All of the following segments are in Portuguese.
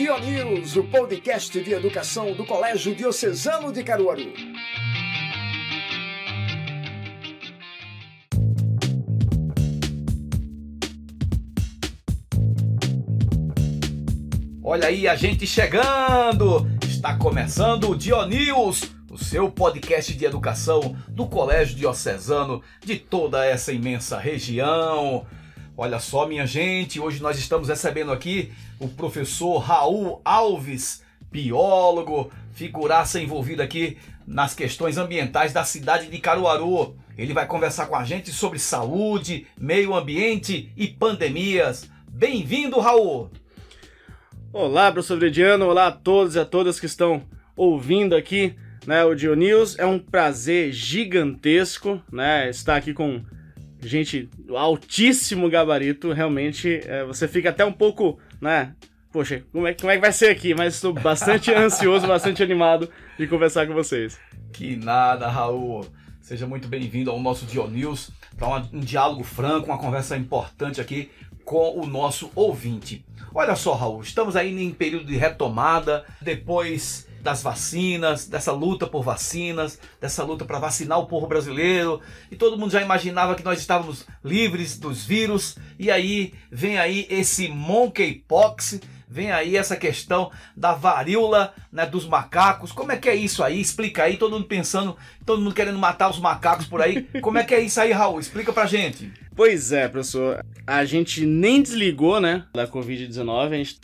News, o podcast de educação do Colégio Diocesano de Caruaru. Olha aí a gente chegando! Está começando o News, o seu podcast de educação do Colégio Diocesano de toda essa imensa região. Olha só, minha gente, hoje nós estamos recebendo aqui o professor Raul Alves, biólogo, figuraça envolvida aqui nas questões ambientais da cidade de Caruaru. Ele vai conversar com a gente sobre saúde, meio ambiente e pandemias. Bem-vindo, Raul! Olá, professor Vrediano, olá a todos e a todas que estão ouvindo aqui né, o News. É um prazer gigantesco né, estar aqui com gente altíssimo gabarito, realmente é, você fica até um pouco, né? Poxa, como é, como é que vai ser aqui? Mas estou bastante ansioso, bastante animado de conversar com vocês. Que nada, Raul. Seja muito bem-vindo ao nosso News para um, um diálogo franco, uma conversa importante aqui com o nosso ouvinte. Olha só, Raul, estamos aí em período de retomada, depois das vacinas, dessa luta por vacinas, dessa luta para vacinar o povo brasileiro, e todo mundo já imaginava que nós estávamos livres dos vírus, e aí vem aí esse monkeypox, vem aí essa questão da varíola né, dos macacos. Como é que é isso aí? Explica aí, todo mundo pensando, todo mundo querendo matar os macacos por aí. Como é que é isso aí, Raul? Explica pra gente. Pois é, professor. A gente nem desligou, né, da Covid-19, a gente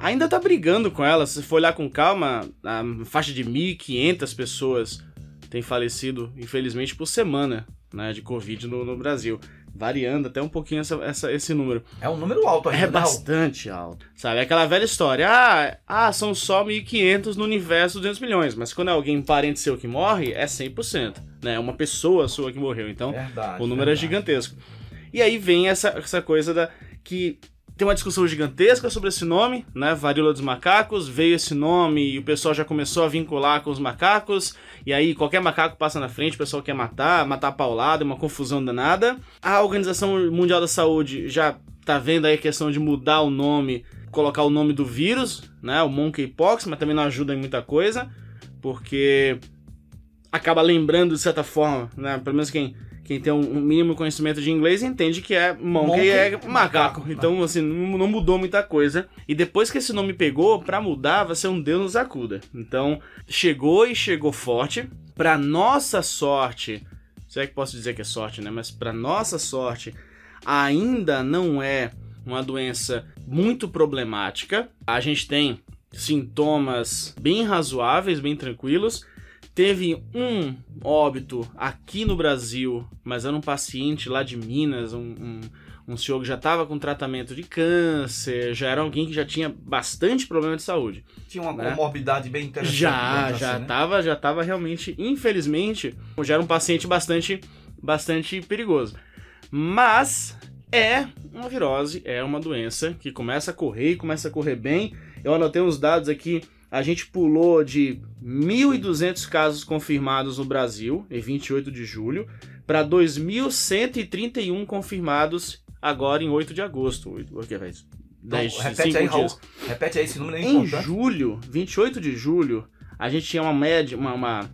ainda tá brigando com ela. Se for olhar com calma, a faixa de 1.500 pessoas tem falecido, infelizmente, por semana né, de Covid no, no Brasil. Variando até um pouquinho essa, essa, esse número. É um número alto ainda. É né, bastante alto. Sabe, aquela velha história. Ah, ah são só 1.500 no universo 200 milhões. Mas quando é alguém parente seu que morre, é 100%. Né? É uma pessoa sua que morreu. Então, verdade, o número é verdade. é gigantesco. E aí vem essa, essa coisa da que tem uma discussão gigantesca sobre esse nome, né? Varíola dos macacos. Veio esse nome e o pessoal já começou a vincular com os macacos. E aí qualquer macaco passa na frente, o pessoal quer matar, matar paulado, é uma confusão danada. A Organização Mundial da Saúde já tá vendo aí a questão de mudar o nome, colocar o nome do vírus, né? O monkeypox, mas também não ajuda em muita coisa, porque acaba lembrando de certa forma, né? Pelo menos quem quem tem um mínimo conhecimento de inglês entende que é monkey, monkey é macaco. macaco. Então, assim, não mudou muita coisa. E depois que esse nome pegou, pra mudar, vai ser um Deus nos acuda. Então, chegou e chegou forte. Pra nossa sorte, se é que posso dizer que é sorte, né? Mas pra nossa sorte, ainda não é uma doença muito problemática. A gente tem sintomas bem razoáveis, bem tranquilos. Teve um óbito aqui no Brasil, mas era um paciente lá de Minas, um, um, um senhor que já estava com tratamento de câncer, já era alguém que já tinha bastante problema de saúde. Tinha uma né? comorbidade bem interessante. Já, já estava assim, né? já tava realmente, infelizmente, já era um paciente bastante, bastante perigoso. Mas é uma virose, é uma doença que começa a correr e começa a correr bem. Eu anotei uns dados aqui a gente pulou de 1.200 casos confirmados no Brasil, em 28 de julho, para 2.131 confirmados agora em 8 de agosto. O que é, 10, então, repete aí, Raul. Repete aí esse número aí. Em julho, 28 de julho, a gente tinha uma média, uma, uma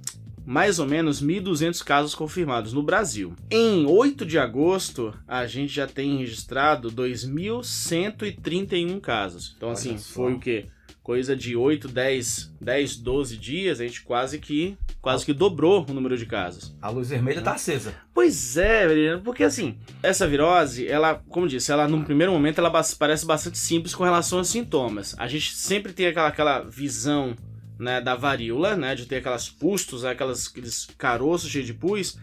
mais ou menos 1.200 casos confirmados no Brasil. Em 8 de agosto, a gente já tem registrado 2.131 casos. Então, Olha assim, só. foi o quê? Coisa de 8, 10, 10, 12 dias, a gente quase que quase que dobrou o número de casos. A luz vermelha tá acesa. Pois é, porque assim, essa virose, ela, como disse, ela no primeiro momento ela parece bastante simples com relação aos sintomas. A gente sempre tem aquela, aquela visão né, da varíola, né, de ter aquelas pustos, aquelas, aqueles caroços cheios de pus,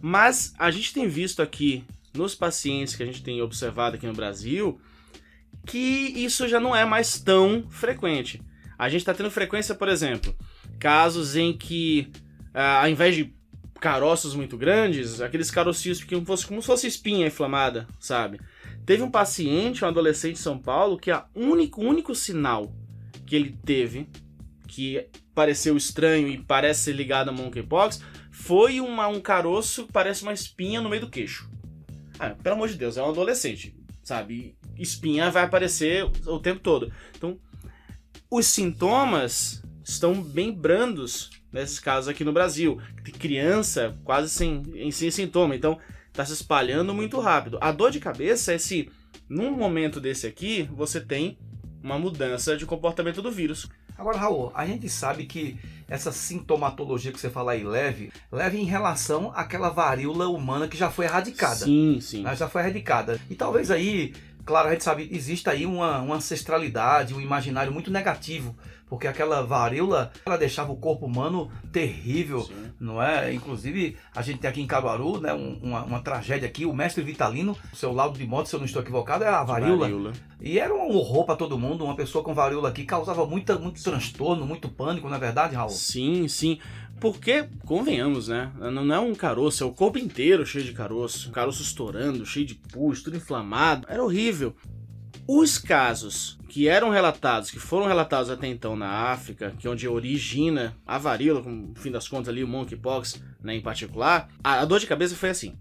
mas a gente tem visto aqui nos pacientes que a gente tem observado aqui no Brasil, que isso já não é mais tão frequente. A gente está tendo frequência, por exemplo, casos em que, ah, ao invés de caroços muito grandes, aqueles carocinhos que fosse, como se fosse espinha inflamada, sabe? Teve um paciente, um adolescente de São Paulo, que o único, único sinal que ele teve, que pareceu estranho e parece ser ligado a monkeypox, foi uma, um caroço que parece uma espinha no meio do queixo. Ah, pelo amor de Deus, é um adolescente, sabe? espinha vai aparecer o tempo todo. Então, Os sintomas estão bem brandos nesses casos aqui no Brasil. Tem criança quase sem, sem sintoma, então está se espalhando muito rápido. A dor de cabeça é se, num momento desse aqui, você tem uma mudança de comportamento do vírus. Agora, Raul, a gente sabe que essa sintomatologia que você fala aí leve, leve em relação àquela varíola humana que já foi erradicada. Sim, sim. Né? Já foi erradicada. E talvez aí, claro, a gente sabe, existe aí uma, uma ancestralidade, um imaginário muito negativo porque aquela varíola ela deixava o corpo humano terrível, Sim. não é? Inclusive, a gente tem aqui em Caruaru, né, um, uma, uma, tragédia aqui, o mestre Vitalino, seu laudo de morte, se eu não estou equivocado, era a varíola. varíola. E era um horror para todo mundo, uma pessoa com varíola aqui causava muita, muito transtorno, muito pânico, na é verdade, Raul? Sim, sim. Porque, convenhamos, né? Não é um caroço, é o corpo inteiro cheio de caroço. Caroço estourando, cheio de pus, tudo inflamado. Era horrível. Os casos que eram relatados, que foram relatados até então na África, que é onde origina a varíola, no fim das contas ali o monkeypox, né, em particular, a, a, dor de cabeça foi assim.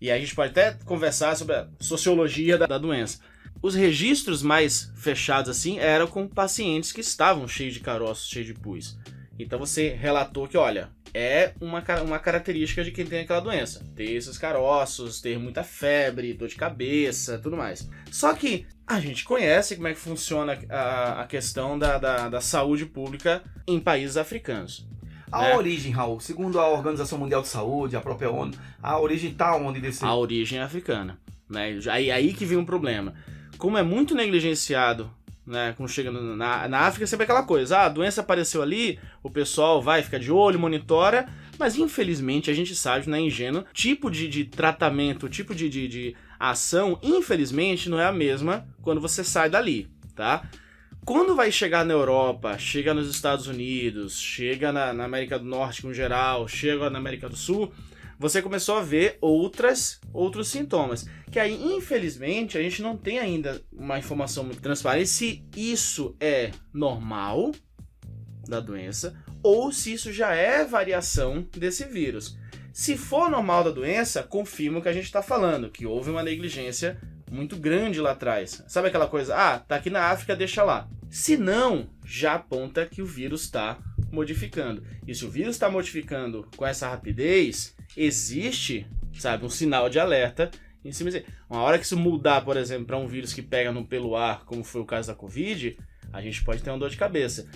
E a gente pode até conversar sobre a sociologia da, da doença. Os registros mais fechados assim eram com pacientes que estavam cheios de caroços, cheios de pus. Então você relatou que, olha, é uma, uma característica de quem tem aquela doença. Ter esses caroços, ter muita febre, dor de cabeça, tudo mais. Só que a gente conhece como é que funciona a, a questão da, da, da saúde pública em países africanos. A né? origem, Raul, segundo a Organização Mundial de Saúde, a própria ONU, a origem está onde desse... A origem é africana. Né? Aí, aí que vem um problema. Como é muito negligenciado né? Quando chega na, na África, sempre aquela coisa: ah, a doença apareceu ali, o pessoal vai, fica de olho, monitora, mas infelizmente a gente sabe, não é ingênuo, tipo de, de tratamento, tipo de, de, de ação, infelizmente não é a mesma quando você sai dali, tá? Quando vai chegar na Europa, chega nos Estados Unidos, chega na, na América do Norte, no geral, chega na América do Sul, você começou a ver outras outros sintomas. Que aí, infelizmente, a gente não tem ainda uma informação muito transparente se isso é normal da doença ou se isso já é variação desse vírus. Se for normal da doença, confirma o que a gente está falando, que houve uma negligência muito grande lá atrás. Sabe aquela coisa, ah, tá aqui na África, deixa lá. Se não, já aponta que o vírus está modificando. E se o vírus está modificando com essa rapidez, existe, sabe, um sinal de alerta em cima de... Uma hora que isso mudar, por exemplo, para um vírus que pega no pelo ar, como foi o caso da Covid, a gente pode ter uma dor de cabeça.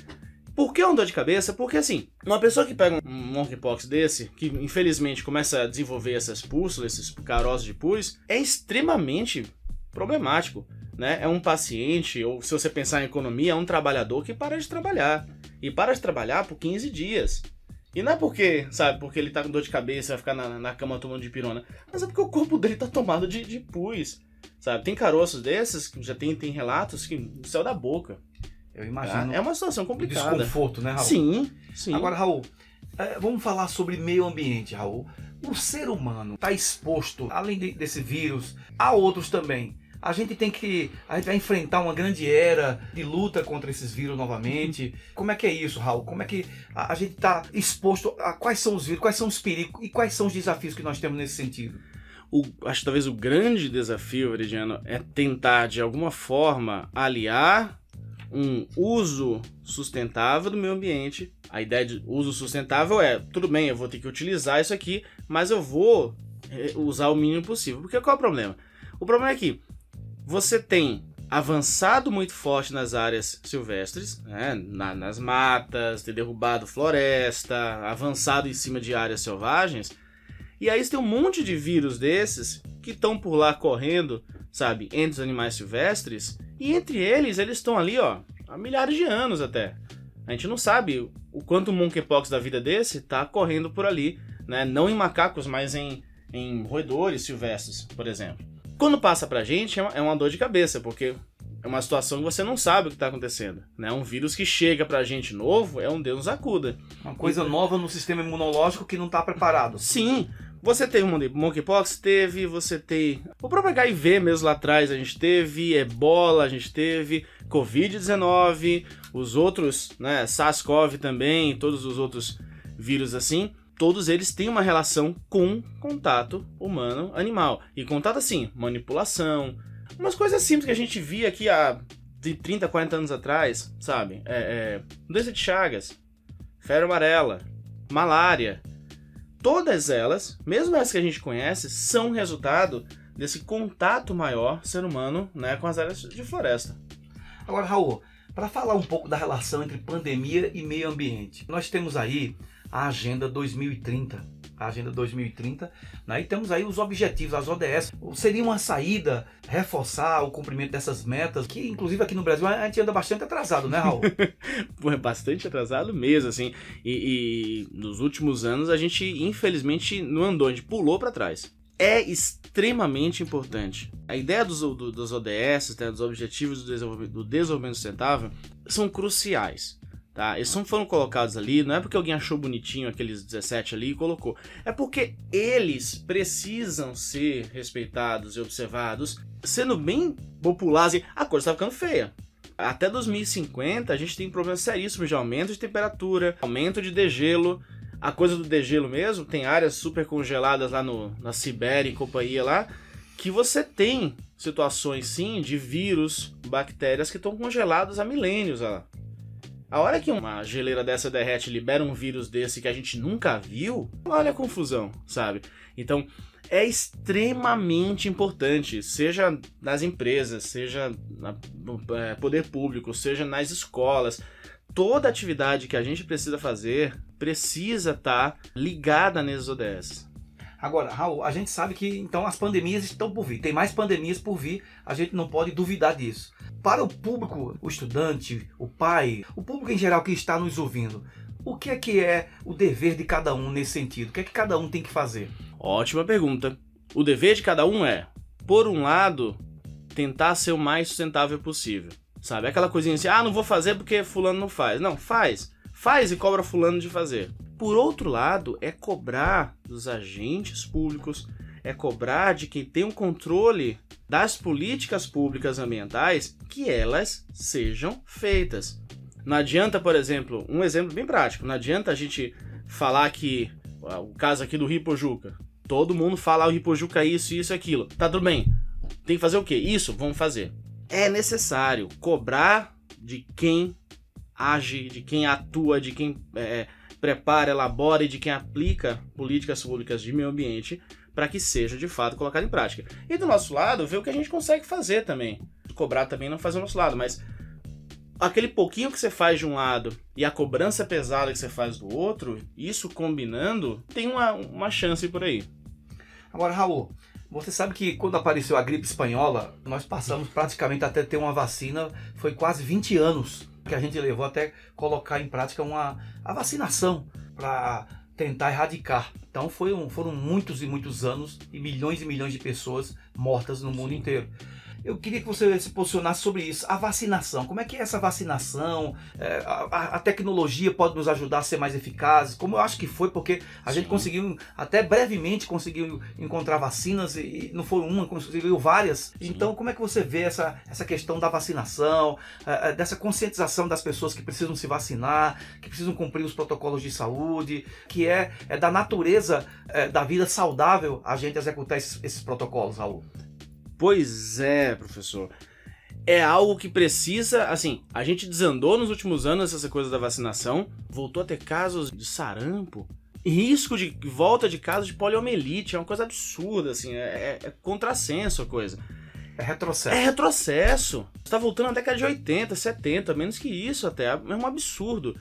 Por que uma dor de cabeça? Porque assim, uma pessoa que pega um monkeypox desse, que infelizmente começa a desenvolver essas pústulas, esses caroços de pus, é extremamente problemático. Né? É um paciente, ou se você pensar em economia, é um trabalhador que para de trabalhar. E para de trabalhar por 15 dias. E não é porque, sabe, porque ele tá com dor de cabeça, vai ficar na, na cama tomando de pirona. Mas é porque o corpo dele tá tomado de, de pus. Sabe? Tem caroços desses, que já tem, tem relatos que no céu da boca. Eu imagino. É uma situação complicada. Desconforto, né, Raul? Sim, sim. Agora, Raul, é, vamos falar sobre meio ambiente, Raul. O ser humano está exposto, além de, desse vírus, a outros também a gente tem que. A gente vai enfrentar uma grande era de luta contra esses vírus novamente. Como é que é isso, Raul? Como é que a, a gente está exposto a quais são os vírus, quais são os perigos e quais são os desafios que nós temos nesse sentido? O, acho que talvez o grande desafio, Veridiano, é tentar de alguma forma aliar um uso sustentável do meio ambiente. A ideia de uso sustentável é, tudo bem, eu vou ter que utilizar isso aqui, mas eu vou eh, usar o mínimo possível. Porque qual é o problema? O problema é que você tem avançado muito forte nas áreas silvestres, né? Na, nas matas, ter derrubado floresta, avançado em cima de áreas selvagens. E aí você tem um monte de vírus desses que estão por lá correndo, sabe, entre os animais silvestres, e entre eles eles estão ali, ó, há milhares de anos até. A gente não sabe o quanto o monkeypox da vida desse está correndo por ali, né? Não em macacos, mas em, em roedores silvestres, por exemplo. Quando passa pra gente, é, é uma dor de cabeça, porque é uma situação que você não sabe o que está acontecendo. Né? Um vírus que chega pra gente novo é um Deus nos acuda. Uma coisa nova no sistema imunológico que não está preparado. Sim. Você teve monkeypox? Teve. Você tem. O próprio HIV mesmo lá atrás a gente teve. Ebola a gente teve. Covid-19. Os outros, né? SARS-CoV também. Todos os outros vírus assim todos eles têm uma relação com contato humano-animal. E contato assim, manipulação, umas coisas simples que a gente via aqui há de 30, 40 anos atrás, sabe? É, é, doença de Chagas, febre amarela, malária. Todas elas, mesmo as que a gente conhece, são resultado desse contato maior ser humano né, com as áreas de floresta. Agora, Raul, para falar um pouco da relação entre pandemia e meio ambiente, nós temos aí a Agenda 2030. A Agenda 2030, né? e temos aí os objetivos, as ODS. Seria uma saída reforçar o cumprimento dessas metas, que inclusive aqui no Brasil a gente anda bastante atrasado, né, Raul? é bastante atrasado mesmo, assim. E, e nos últimos anos a gente, infelizmente, não andou, a gente pulou para trás é extremamente importante. A ideia dos, do, dos ODS, né, dos Objetivos do Desenvolvimento, do Desenvolvimento Sustentável, são cruciais. Tá? Eles não foram colocados ali, não é porque alguém achou bonitinho aqueles 17 ali e colocou. É porque eles precisam ser respeitados e observados, sendo bem populares. A coisa está ficando feia. Até 2050 a gente tem problemas seríssimos de aumento de temperatura, aumento de degelo. A coisa do degelo mesmo, tem áreas super congeladas lá no, na Sibéria e companhia lá, que você tem situações sim de vírus, bactérias que estão congelados há milênios lá. A hora que uma geleira dessa derrete libera um vírus desse que a gente nunca viu, olha a confusão, sabe? Então, é extremamente importante, seja nas empresas, seja no é, poder público, seja nas escolas, toda atividade que a gente precisa fazer precisa estar tá ligada nesses ODS. Agora, Raul, a gente sabe que então as pandemias estão por vir, tem mais pandemias por vir, a gente não pode duvidar disso para o público, o estudante, o pai, o público em geral que está nos ouvindo, o que é que é o dever de cada um nesse sentido? O que é que cada um tem que fazer? Ótima pergunta. O dever de cada um é, por um lado, tentar ser o mais sustentável possível. Sabe? Aquela coisinha assim, ah, não vou fazer porque fulano não faz. Não, faz. Faz e cobra fulano de fazer. Por outro lado, é cobrar dos agentes públicos, é cobrar de quem tem o um controle das políticas públicas ambientais que elas sejam feitas. Não adianta, por exemplo, um exemplo bem prático, não adianta a gente falar que o caso aqui do Ripojuca, todo mundo fala o Ripojuca isso, isso, aquilo. Tá tudo bem. Tem que fazer o quê? Isso, vamos fazer. É necessário cobrar de quem age, de quem atua, de quem é, prepara, elabora e de quem aplica políticas públicas de meio ambiente para que seja de fato colocado em prática. E do nosso lado, ver o que a gente consegue fazer também. Cobrar também não fazer do nosso lado, mas aquele pouquinho que você faz de um lado e a cobrança pesada que você faz do outro, isso combinando, tem uma, uma chance por aí. Agora, Raul, você sabe que quando apareceu a gripe espanhola, nós passamos praticamente até ter uma vacina, foi quase 20 anos que a gente levou até colocar em prática uma, a vacinação para tentar erradicar. Então foi um, foram muitos e muitos anos e milhões e milhões de pessoas mortas no mundo Sim. inteiro. Eu queria que você se posicionasse sobre isso. A vacinação, como é que é essa vacinação? É, a, a, tecnologia pode nos ajudar a ser mais eficazes? Como eu acho que foi, porque a Sim. gente conseguiu, até brevemente, conseguiu encontrar vacinas e, não foi uma, conseguiu várias. Sim. Então, como é que você vê essa, essa questão da vacinação, é, é, dessa conscientização das pessoas que precisam se vacinar, que precisam cumprir os protocolos de saúde, que é, é da natureza é, da vida saudável a gente executar esses, esses protocolos, Raul? Pois é, professor. É algo que precisa, assim, a gente desandou nos últimos anos essa coisa da vacinação, voltou a ter casos de sarampo, risco de volta de casos de poliomielite, é uma coisa absurda, assim, é, é, é contrassenso a coisa. É retrocesso. É retrocesso. Você tá voltando na década de 80, 70, menos que isso até. É um absurdo.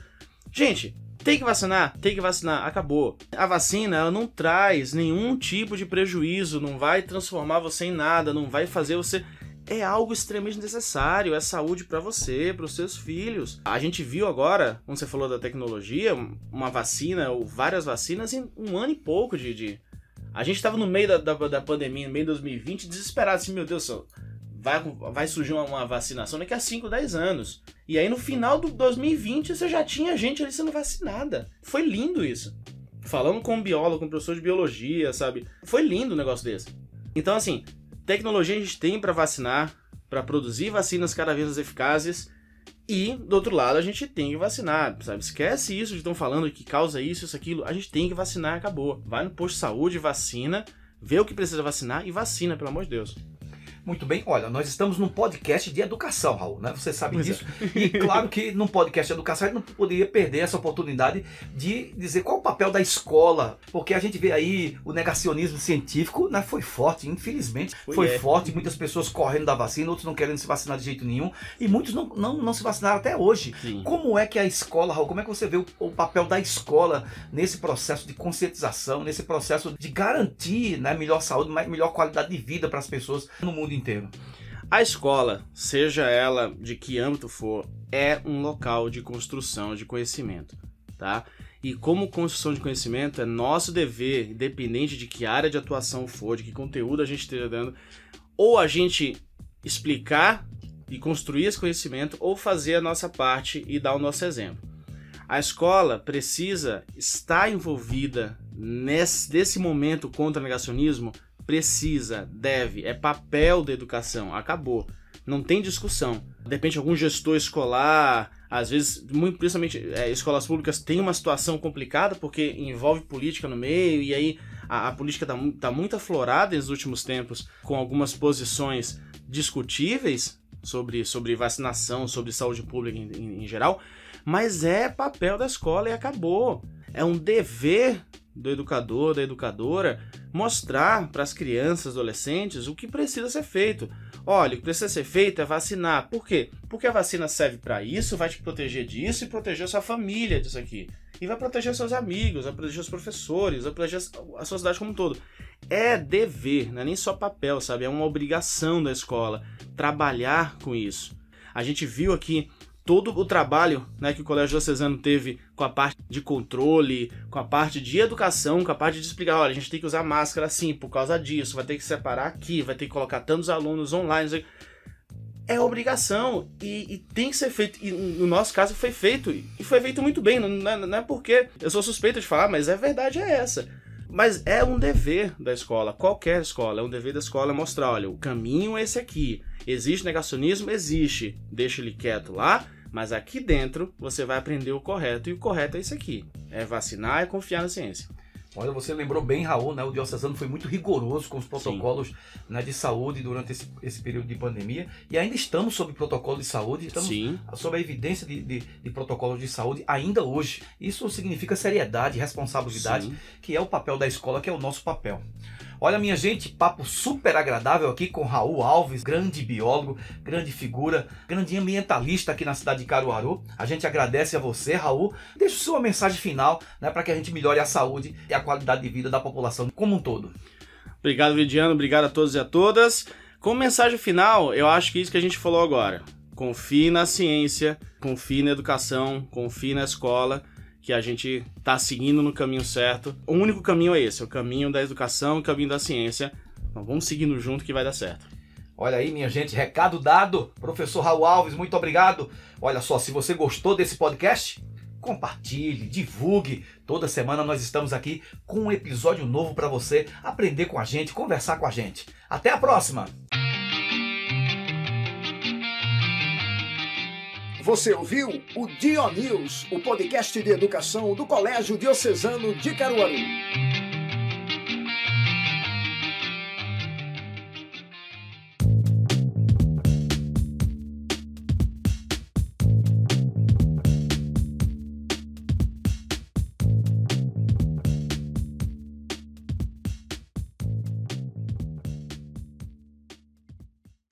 Gente, tem que vacinar? Tem que vacinar. Acabou. A vacina, ela não traz nenhum tipo de prejuízo, não vai transformar você em nada, não vai fazer você é algo extremamente necessário, é saúde para você, para os seus filhos. A gente viu agora, quando você falou da tecnologia, uma vacina ou várias vacinas em um ano e pouco de. de... A gente estava no meio da, da, da, pandemia, no meio de 2020, desesperado assim, meu Deus vai, vai surgir uma, uma, vacinação daqui a 5, 10 anos. E aí no final do 2020 você já tinha gente ali sendo vacinada. Foi lindo isso. Falando com um biólogo, com um professor de biologia, sabe? Foi lindo um negócio desse. Então, assim, tecnologia a gente tem para vacinar, para produzir vacinas cada vez mais eficazes. E, do outro lado, a gente tem que vacinar, sabe? Esquece isso de estão falando que causa isso, isso, aquilo. A gente tem que vacinar, acabou. Vai no posto de saúde, vacina, vê o que precisa vacinar e vacina, pelo amor de Deus. Muito bem, olha, nós estamos num podcast de educação, Raul, né? Você sabe pois disso. É. E claro que num podcast de educação a gente não poderia perder essa oportunidade de dizer qual o papel da escola, porque a gente vê aí o negacionismo científico, né? Foi forte, infelizmente, foi, foi é. forte, muitas pessoas correndo da vacina, outros não querendo se vacinar de jeito nenhum, e muitos não, não, não se vacinaram até hoje. Sim. Como é que a escola, Raul, como é que você vê o, o papel da escola nesse processo de conscientização, nesse processo de garantir né, melhor saúde, melhor qualidade de vida para as pessoas no mundo inteiro. A escola, seja ela de que âmbito for, é um local de construção de conhecimento, tá? E como construção de conhecimento, é nosso dever, independente de que área de atuação for, de que conteúdo a gente esteja dando, ou a gente explicar e construir esse conhecimento, ou fazer a nossa parte e dar o nosso exemplo. A escola precisa estar envolvida nesse, nesse momento contra o negacionismo precisa, deve, é papel da educação, acabou. Não tem discussão. De repente, algum gestor escolar, às vezes, muito, principalmente é, escolas públicas, tem uma situação complicada porque envolve política no meio e aí a, a política está tá muito aflorada nos últimos tempos com algumas posições discutíveis sobre, sobre vacinação, sobre saúde pública em, em, em geral, mas é papel da escola e acabou. É um dever do educador, da educadora, mostrar para as crianças, adolescentes o que precisa ser feito. Olha, o que precisa ser feito é vacinar. Por quê? Porque a vacina serve para isso, vai te proteger disso e proteger sua família disso aqui. E vai proteger seus amigos, vai proteger os professores, vai proteger a sociedade como um todo. É dever, não é nem só papel, sabe? É uma obrigação da escola trabalhar com isso. A gente viu aqui todo o trabalho né, que o Colégio Diocesano teve com a parte de controle, com a parte de educação, com a parte de explicar, olha, a gente tem que usar máscara assim por causa disso, vai ter que separar aqui, vai ter que colocar tantos alunos online. É obrigação e, e tem que ser feito. E no nosso caso foi feito, e foi feito muito bem. Não, não, é, não é porque eu sou suspeito de falar, mas a verdade é essa. Mas é um dever da escola, qualquer escola, é um dever da escola mostrar, olha, o caminho é esse aqui. Existe negacionismo? Existe. Deixa ele quieto lá, mas aqui dentro você vai aprender o correto e o correto é isso aqui: é vacinar e confiar na ciência. Olha, você lembrou bem, Raul, né? O diocesano foi muito rigoroso com os protocolos né, de saúde durante esse, esse período de pandemia. E ainda estamos sob protocolo de saúde, estamos Sim. sob a evidência de, de, de protocolos de saúde ainda hoje. Isso significa seriedade, responsabilidade, Sim. que é o papel da escola, que é o nosso papel. Olha, minha gente, papo super agradável aqui com Raul Alves, grande biólogo, grande figura, grande ambientalista aqui na cidade de Caruaru. A gente agradece a você, Raul. Deixa sua mensagem final né, para que a gente melhore a saúde e a qualidade de vida da população como um todo. Obrigado, Vidiano. Obrigado a todos e a todas. Como mensagem final, eu acho que é isso que a gente falou agora. Confie na ciência, confie na educação, confie na escola que a gente está seguindo no caminho certo. O único caminho é esse, o caminho da educação, o caminho da ciência. Então vamos seguindo junto que vai dar certo. Olha aí, minha gente, recado dado. Professor Raul Alves, muito obrigado. Olha só, se você gostou desse podcast, compartilhe, divulgue. Toda semana nós estamos aqui com um episódio novo para você aprender com a gente, conversar com a gente. Até a próxima! Você ouviu o Dio News, o podcast de educação do Colégio Diocesano de Caruaru.